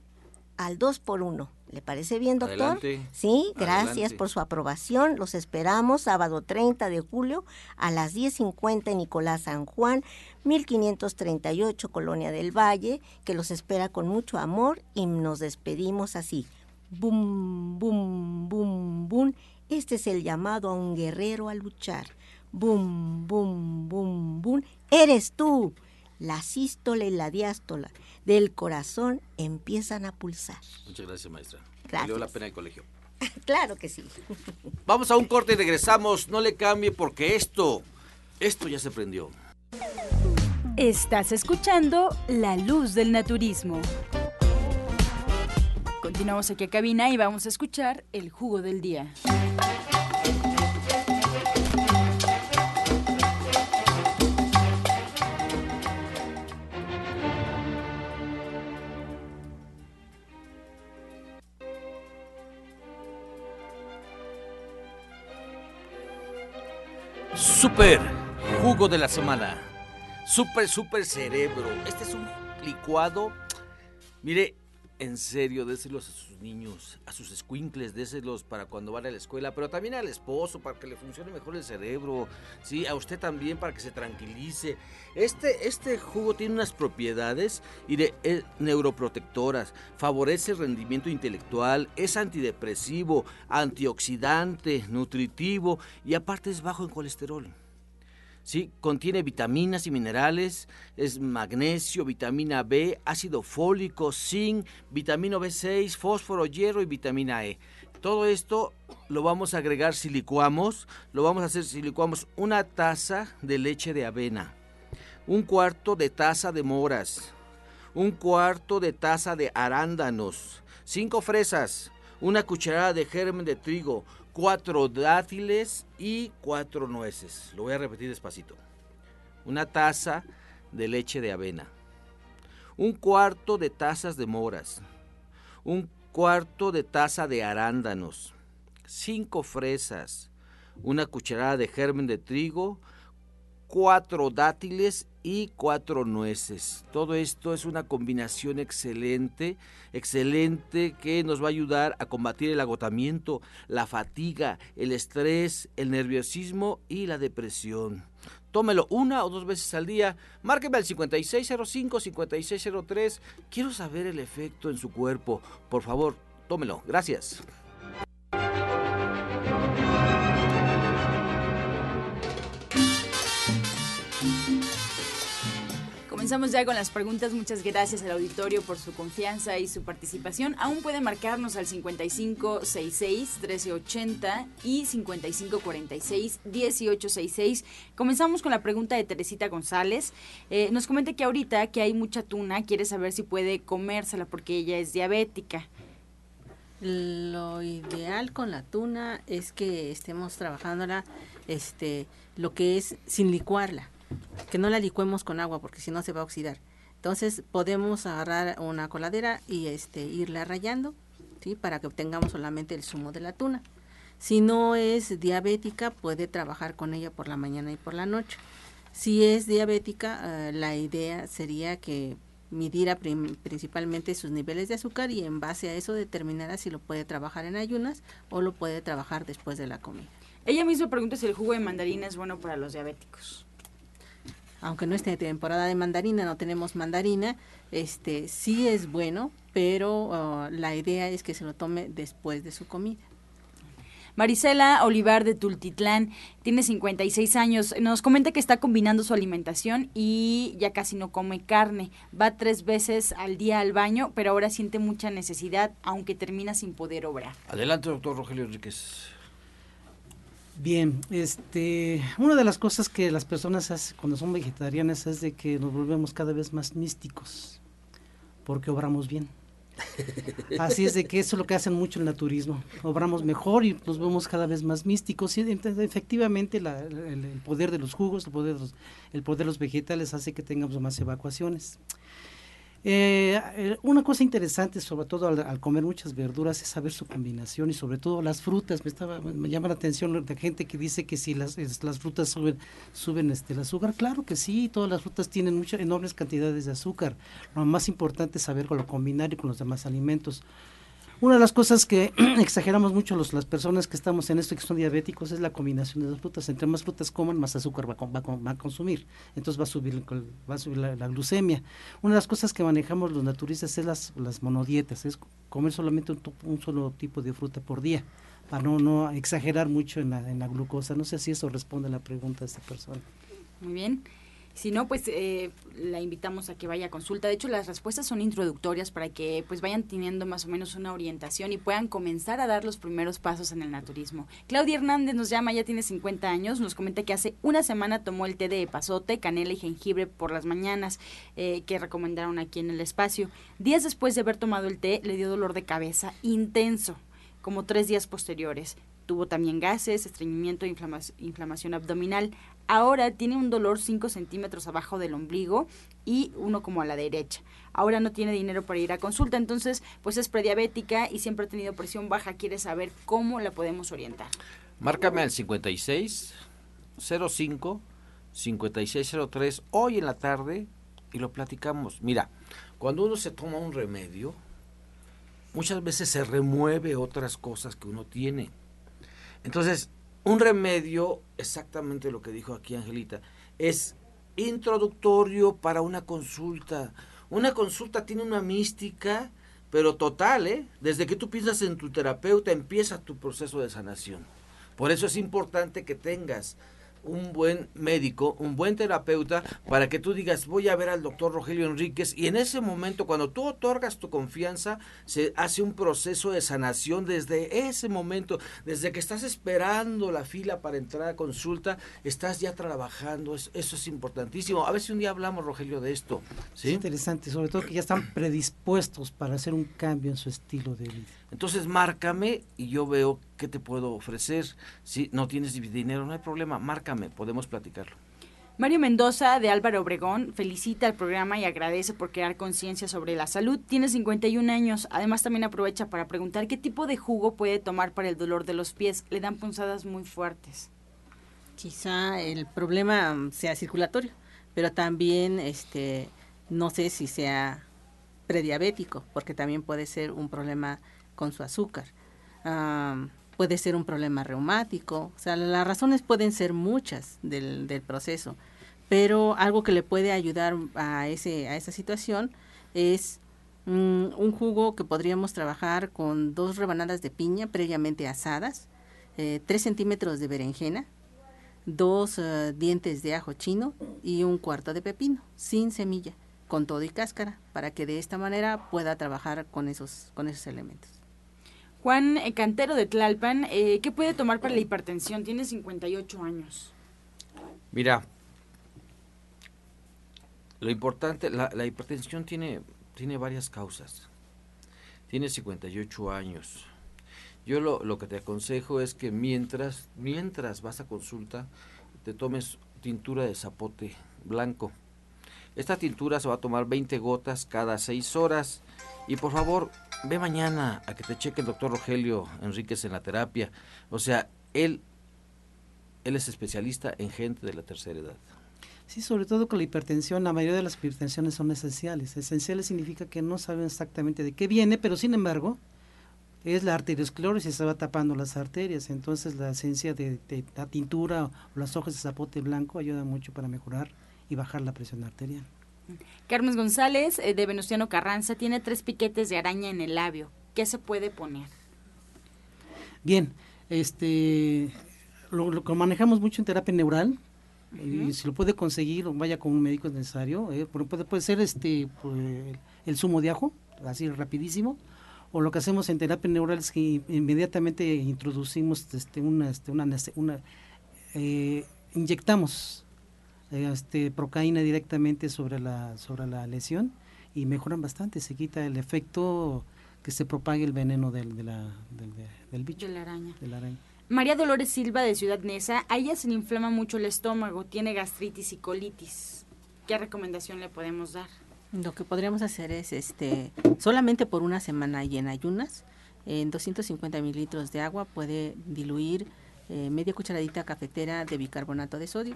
al 2 por 1 ¿Le parece bien, doctor? Sí, gracias por su aprobación. Los esperamos sábado 30 de julio a las 10.50 en Nicolás San Juan, 1538 Colonia del Valle, que los espera con mucho amor y nos despedimos así. Bum, bum, bum, bum. Este es el llamado a un guerrero a luchar. Bum, bum, bum, bum. Eres tú. La sístola y la diástola del corazón empiezan a pulsar. Muchas gracias, maestra. Gracias. Valió la pena el colegio. <laughs> claro que sí. <laughs> Vamos a un corte y regresamos. No le cambie porque esto, esto ya se prendió. Estás escuchando La Luz del Naturismo. Continuamos aquí a cabina y vamos a escuchar el jugo del día. Super jugo de la semana. Super, super cerebro. Este es un licuado. Mire, en serio, déselos a sus niños, a sus squinkles, déselos para cuando van a la escuela, pero también al esposo para que le funcione mejor el cerebro, sí, a usted también para que se tranquilice. Este, este jugo tiene unas propiedades y eh, neuroprotectoras, favorece el rendimiento intelectual, es antidepresivo, antioxidante, nutritivo y aparte es bajo en colesterol. ¿Sí? Contiene vitaminas y minerales, es magnesio, vitamina B, ácido fólico, zinc, vitamina B6, fósforo, hierro y vitamina E. Todo esto lo vamos a agregar si licuamos, lo vamos a hacer si licuamos una taza de leche de avena, un cuarto de taza de moras, un cuarto de taza de arándanos, cinco fresas, una cucharada de germen de trigo, cuatro dátiles y cuatro nueces. Lo voy a repetir despacito. Una taza de leche de avena, un cuarto de tazas de moras, un cuarto de taza de arándanos, cinco fresas, una cucharada de germen de trigo, cuatro dátiles y cuatro nueces. Todo esto es una combinación excelente, excelente que nos va a ayudar a combatir el agotamiento, la fatiga, el estrés, el nerviosismo y la depresión. Tómelo una o dos veces al día. Márqueme al 5605-5603. Quiero saber el efecto en su cuerpo. Por favor, tómelo. Gracias. Comenzamos ya con las preguntas. Muchas gracias al auditorio por su confianza y su participación. Aún puede marcarnos al 5566-1380 y 5546-1866. Comenzamos con la pregunta de Teresita González. Eh, nos comenta que ahorita que hay mucha tuna, quiere saber si puede comérsela porque ella es diabética. Lo ideal con la tuna es que estemos trabajándola este, lo que es sin licuarla que no la licuemos con agua porque si no se va a oxidar. Entonces podemos agarrar una coladera y este irla rayando, ¿sí? Para que obtengamos solamente el zumo de la tuna. Si no es diabética, puede trabajar con ella por la mañana y por la noche. Si es diabética, eh, la idea sería que midiera principalmente sus niveles de azúcar y en base a eso determinara si lo puede trabajar en ayunas o lo puede trabajar después de la comida. Ella misma pregunta si el jugo de mandarina es bueno para los diabéticos aunque no esté temporada de mandarina, no tenemos mandarina, este sí es bueno, pero uh, la idea es que se lo tome después de su comida. Marisela Olivar de Tultitlán tiene 56 años. Nos comenta que está combinando su alimentación y ya casi no come carne. Va tres veces al día al baño, pero ahora siente mucha necesidad, aunque termina sin poder obrar. Adelante, doctor Rogelio Enríquez. Bien, este, una de las cosas que las personas hacen cuando son vegetarianas es de que nos volvemos cada vez más místicos, porque obramos bien. <laughs> Así es de que eso es lo que hacen mucho el naturismo. Obramos mejor y nos vemos cada vez más místicos. Y efectivamente el, el, poder de los jugos, el poder de los, el poder de los vegetales hace que tengamos más evacuaciones. Eh, una cosa interesante, sobre todo al, comer muchas verduras, es saber su combinación y sobre todo las frutas. Me, estaba, me llama la atención de gente que dice que si las, las frutas suben, suben este, el azúcar. Claro que sí, todas las frutas tienen muchas, enormes cantidades de azúcar. Lo más importante es saber con lo combinar y con los demás alimentos. Una de las cosas que <clears throat> exageramos mucho los, las personas que estamos en esto y que son diabéticos es la combinación de las frutas. Entre más frutas coman, más azúcar va, va, a consumir. Entonces va a subir, va a subir la, glucemia. Una de las cosas que manejamos los naturistas es las, las monodietas, es comer solamente un, solo tipo de fruta por día, para no, no exagerar mucho en la, en la glucosa. No sé si eso responde a la pregunta de esta persona. Muy bien. Si no, pues eh, la invitamos a que vaya a consulta. De hecho, las respuestas son introductorias para que pues vayan teniendo más o menos una orientación y puedan comenzar a dar los primeros pasos en el naturismo. Claudia Hernández nos llama, ya tiene 50 años, nos comenta que hace una semana tomó el té de pasote, canela y jengibre por las mañanas eh, que recomendaron aquí en el espacio. Días después de haber tomado el té, le dio dolor de cabeza intenso, como tres días posteriores. Tuvo también gases, estreñimiento e inflamación abdominal. Ahora tiene un dolor 5 centímetros abajo del ombligo y uno como a la derecha. Ahora no tiene dinero para ir a consulta, entonces pues es prediabética y siempre ha tenido presión baja. Quiere saber cómo la podemos orientar. Márcame al 56 05 5603 hoy en la tarde y lo platicamos. Mira, cuando uno se toma un remedio, muchas veces se remueve otras cosas que uno tiene. Entonces, un remedio, exactamente lo que dijo aquí Angelita, es introductorio para una consulta. Una consulta tiene una mística, pero total, ¿eh? Desde que tú piensas en tu terapeuta empieza tu proceso de sanación. Por eso es importante que tengas un buen médico, un buen terapeuta, para que tú digas, voy a ver al doctor Rogelio Enríquez, y en ese momento, cuando tú otorgas tu confianza, se hace un proceso de sanación desde ese momento, desde que estás esperando la fila para entrar a consulta, estás ya trabajando, eso, es importantísimo. A ver si un día hablamos, Rogelio, de esto. ¿sí? Es interesante, sobre todo que ya están predispuestos para hacer un cambio en su estilo de vida. Entonces, márcame y yo veo qué te puedo ofrecer. Si no tienes dinero, no hay problema, márcame, podemos platicarlo. Mario Mendoza de Álvaro Obregón felicita al programa y agradece por crear conciencia sobre la salud. Tiene 51 años. Además también aprovecha para preguntar qué tipo de jugo puede tomar para el dolor de los pies. Le dan punzadas muy fuertes. Quizá el problema sea circulatorio, pero también este no sé si sea prediabético, porque también puede ser un problema con su azúcar. puede ser un problema reumático, o sea, las razones pueden ser muchas del, del proceso, pero algo que le puede ayudar a, ese, a esa situación es mm, un jugo que podríamos trabajar con dos rebanadas de piña previamente asadas, eh, tres centímetros de berenjena, dos eh, dientes de ajo chino y un cuarto de pepino, sin semilla, con todo y cáscara, para que de esta manera pueda trabajar con esos, con esos elementos. Juan eh, Cantero de Tlalpan, eh, ¿qué puede tomar para la hipertensión? Tiene 58 años. Mira, lo importante, la, hipertensión tiene, tiene varias causas. Tiene 58 años. Yo lo, lo, que te aconsejo es que mientras, mientras vas a consulta, te tomes tintura de zapote blanco. Esta tintura se va a tomar 20 gotas cada 6 horas. Y por favor, ve mañana a que te cheque el doctor Rogelio Enríquez en la terapia. O sea, él, él es especialista en gente de la tercera edad. Sí, sobre todo con la hipertensión, la mayoría de las hipertensiones son esenciales. Esenciales significa que no saben exactamente de qué viene, pero sin embargo, es la arteriosclerosis, se va tapando las arterias. Entonces, la esencia de, la tintura o las hojas de zapote blanco ayuda mucho para mejorar y bajar la presión arterial. Carmen González, eh, de Venustiano Carranza, tiene tres piquetes de araña en el labio. ¿Qué se puede poner? Bien, este, lo, lo manejamos mucho en terapia neural. Y si lo puede conseguir, vaya con un médico necesario. Eh, puede, puede ser este pues, el zumo de ajo, así rapidísimo. O lo que hacemos en terapia neural es que inmediatamente introducimos este, una, este, una, una eh, inyectamos este, procaína directamente sobre la, sobre la lesión y mejoran bastante, se quita el efecto que se propague el veneno del, de la, del, bicho. De la araña. De la araña. María Dolores Silva de Ciudad Neza, a ella se le inflama mucho el estómago, tiene gastritis y colitis. ¿Qué recomendación le podemos dar? Lo que podríamos hacer es, este, solamente por una semana y en ayunas, en 250 mililitros de agua puede diluir eh, media cucharadita cafetera de bicarbonato de sodio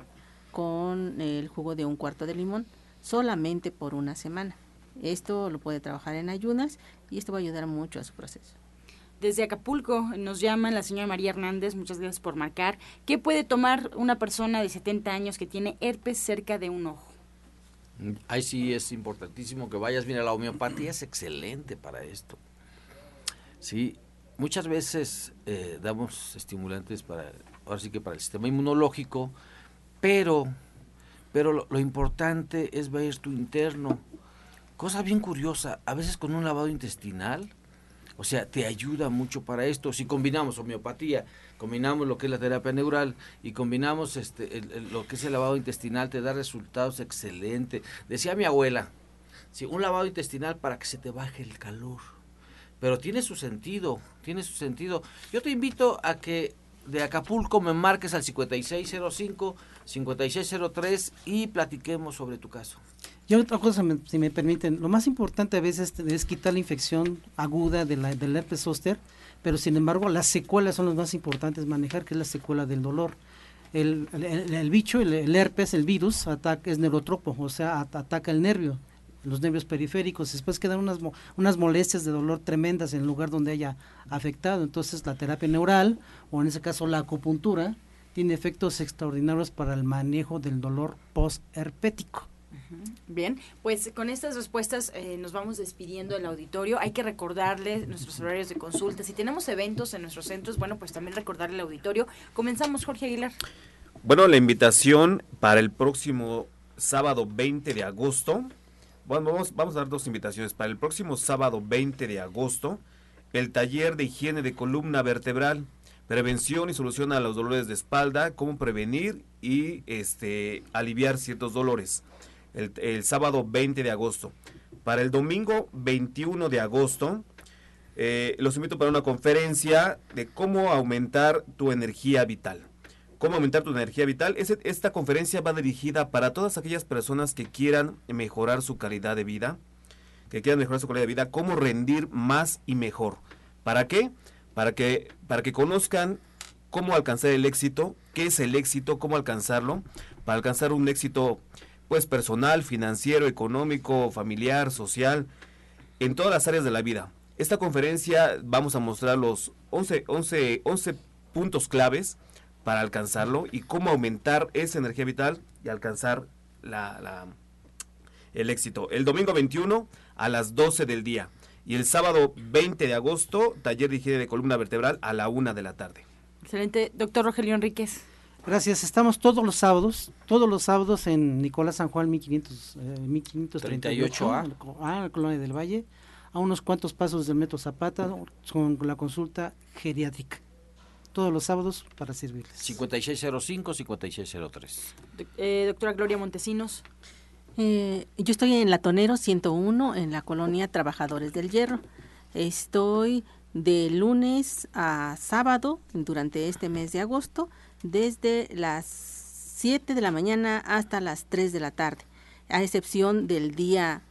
con el jugo de un cuarto de limón solamente por una semana. Esto lo puede trabajar en ayunas y esto va a ayudar mucho a su proceso. Desde Acapulco nos llama la señora María Hernández, muchas gracias por marcar. ¿Qué puede tomar una persona de 70 años que tiene herpes cerca de un ojo? Ahí sí es importantísimo que vayas. Mira, la homeopatía es excelente para esto. Sí, muchas veces eh, damos estimulantes para, ahora sí que para el sistema inmunológico, pero, pero lo, importante es ver tu interno. Cosa bien curiosa, a veces con un lavado intestinal, o sea, te ayuda mucho para esto. Si combinamos homeopatía, combinamos lo que es la terapia neural y combinamos este, lo que es el lavado intestinal, te da resultados excelentes. Decía mi abuela, si un lavado intestinal para que se te baje el calor. Pero tiene su sentido, tiene su sentido. Yo te invito a que de Acapulco me marques al 5605 5603 y platiquemos sobre tu caso. Y otra cosa, si me permiten, lo más importante a veces es quitar la infección aguda de la, del herpes zóster, pero sin embargo las secuelas son las más importantes manejar, que es la secuela del dolor. El, el, bicho, el, herpes, el virus, ataca, es neurotropo, o sea, ataca el nervio, los nervios periféricos, después quedan unas, unas molestias de dolor tremendas en el lugar donde haya afectado. Entonces la terapia neural, o en ese caso la acupuntura, tiene efectos extraordinarios para el manejo del dolor post-herpético. Bien, pues con estas respuestas eh, nos vamos despidiendo del auditorio. Hay que recordarle nuestros horarios de consulta. Si tenemos eventos en nuestros centros, bueno, pues también recordarle al auditorio. Comenzamos, Jorge Aguilar. Bueno, la invitación para el próximo sábado 20 de agosto. Vamos, a dar dos invitaciones. Para el próximo sábado 20 de agosto, el taller de higiene de columna vertebral, prevención y solución a los dolores de espalda, cómo prevenir y este, aliviar ciertos dolores. El, el sábado 20 de agosto. Para el domingo 21 de agosto, eh, los invito para una conferencia de cómo aumentar tu energía vital. Cómo aumentar tu energía vital. esta conferencia va dirigida para todas aquellas personas que quieran mejorar su calidad de vida, que quieran mejorar su calidad de vida, cómo rendir más y mejor. ¿Para qué? Para que, para que conozcan cómo alcanzar el éxito, qué es el éxito, cómo alcanzarlo, para alcanzar un éxito pues personal, financiero, económico, familiar, social, en todas las áreas de la vida. Esta conferencia vamos a mostrar los 11, 11, 11 puntos claves para alcanzarlo y cómo aumentar esa energía vital y alcanzar la, el éxito. El domingo 21 a las 12 del día y el sábado 20 de agosto, taller de higiene de columna vertebral a la 1 de la tarde. Excelente. Doctor Rogelio Enríquez. Gracias. Estamos todos los sábados, todos los sábados en Nicolás San Juan 1500, eh, 1538 A, ah, la Colonia del Valle, a unos cuantos pasos del Metro Zapata, con la consulta geriátrica. Todos los sábados para servirles. 5605-5603. Eh, doctora Gloria Montesinos. Eh, yo estoy en Latonero 101, en la colonia Trabajadores del Hierro. Estoy de lunes a sábado durante este mes de agosto desde las 7 de la mañana hasta las 3 de la tarde, a excepción del día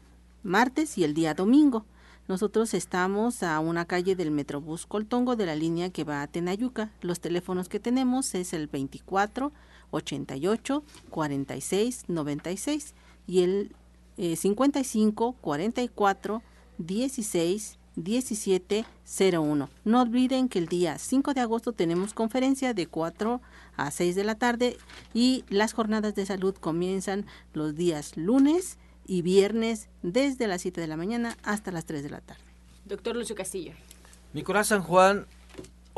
martes y el día domingo. Nosotros estamos a una calle del Metrobús Coltongo de la línea que va a Tenayuca. Los teléfonos que tenemos es el 24 88 46 96 y el 55 44 16 1701. No olviden que el día 5 de agosto tenemos conferencia de 4 a 6 de la tarde y las jornadas de salud comienzan los días lunes y viernes desde las 7 de la mañana hasta las 3 de la tarde. Doctor Lucio Castillo. Nicolás San Juan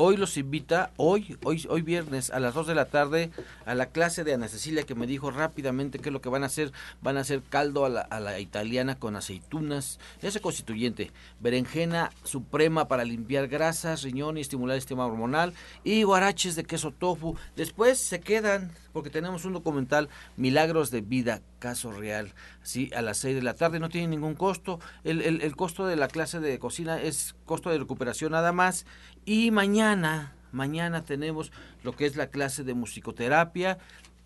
hoy los invita, hoy, hoy, hoy viernes a las 2 de la tarde, a la clase de Ana Cecilia que me dijo rápidamente qué es lo que van a hacer. Van a hacer caldo a la, a la italiana con aceitunas, ese constituyente, berenjena suprema para limpiar grasas, riñón y estimular el sistema hormonal, y guaraches de queso tofu. Después se quedan, porque tenemos un documental, Milagros de Vida, caso real, sí, a las 6 de la tarde, no tiene ningún costo. El, el, costo de la clase de cocina es costo de recuperación nada más y mañana, mañana tenemos lo que es la clase de musicoterapia.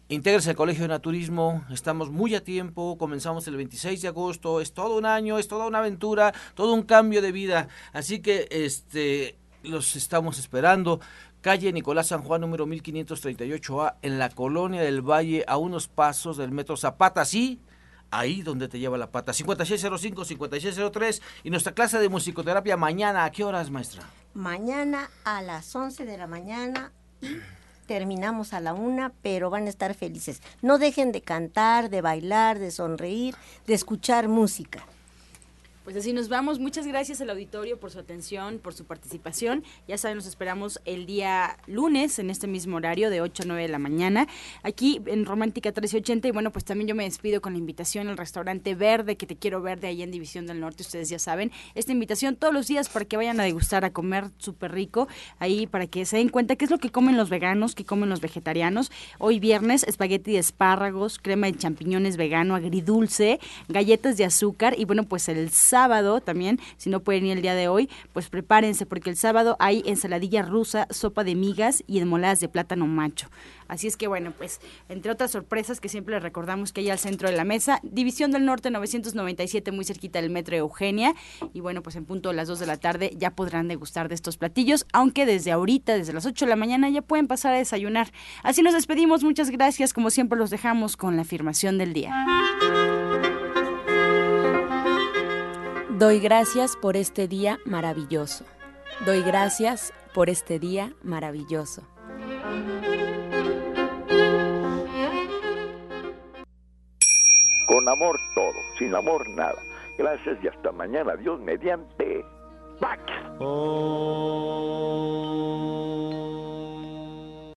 Intégrese al Colegio de Naturismo, estamos muy a tiempo, comenzamos el 26 de agosto, es todo un año, es toda una aventura, todo un cambio de vida, así que este los estamos esperando. Calle Nicolás San Juan número 1538A en la colonia del Valle a unos pasos del Metro Zapata, sí, ahí donde te lleva la pata. 5605-5603 y nuestra clase de musicoterapia mañana, ¿a qué horas, maestra? Mañana a las 11 de la mañana y terminamos a la una, pero van a estar felices. No dejen de cantar, de bailar, de sonreír, de escuchar música. Pues así nos vamos. Muchas gracias al auditorio por su atención, por su participación. Ya saben, nos esperamos el día lunes en este mismo horario de 8 a 9 de la mañana, aquí en Romántica 1380. Y bueno, pues también yo me despido con la invitación al restaurante Verde, que te quiero ver de ahí en División del Norte. Ustedes ya saben, esta invitación todos los días para que vayan a degustar, a comer súper rico, ahí para que se den cuenta qué es lo que comen los veganos, qué comen los vegetarianos. Hoy viernes, espagueti de espárragos, crema de champiñones vegano, agridulce, galletas de azúcar y bueno, pues el sábado también, si no pueden ir el día de hoy, pues prepárense porque el sábado hay ensaladilla rusa, sopa de migas y enmoladas de plátano macho. Así es que bueno, pues entre otras sorpresas que siempre les recordamos que hay al centro de la mesa, División del Norte 997 muy cerquita del Metro Eugenia y bueno, pues en punto de las 2 de la tarde ya podrán degustar de estos platillos, aunque desde ahorita, desde las 8 de la mañana ya pueden pasar a desayunar. Así nos despedimos, muchas gracias, como siempre los dejamos con la afirmación del día. Doy gracias por este día maravilloso. Doy gracias por este día maravilloso. Con amor todo, sin amor nada. Gracias y hasta mañana. Dios mediante. Pax. Oh.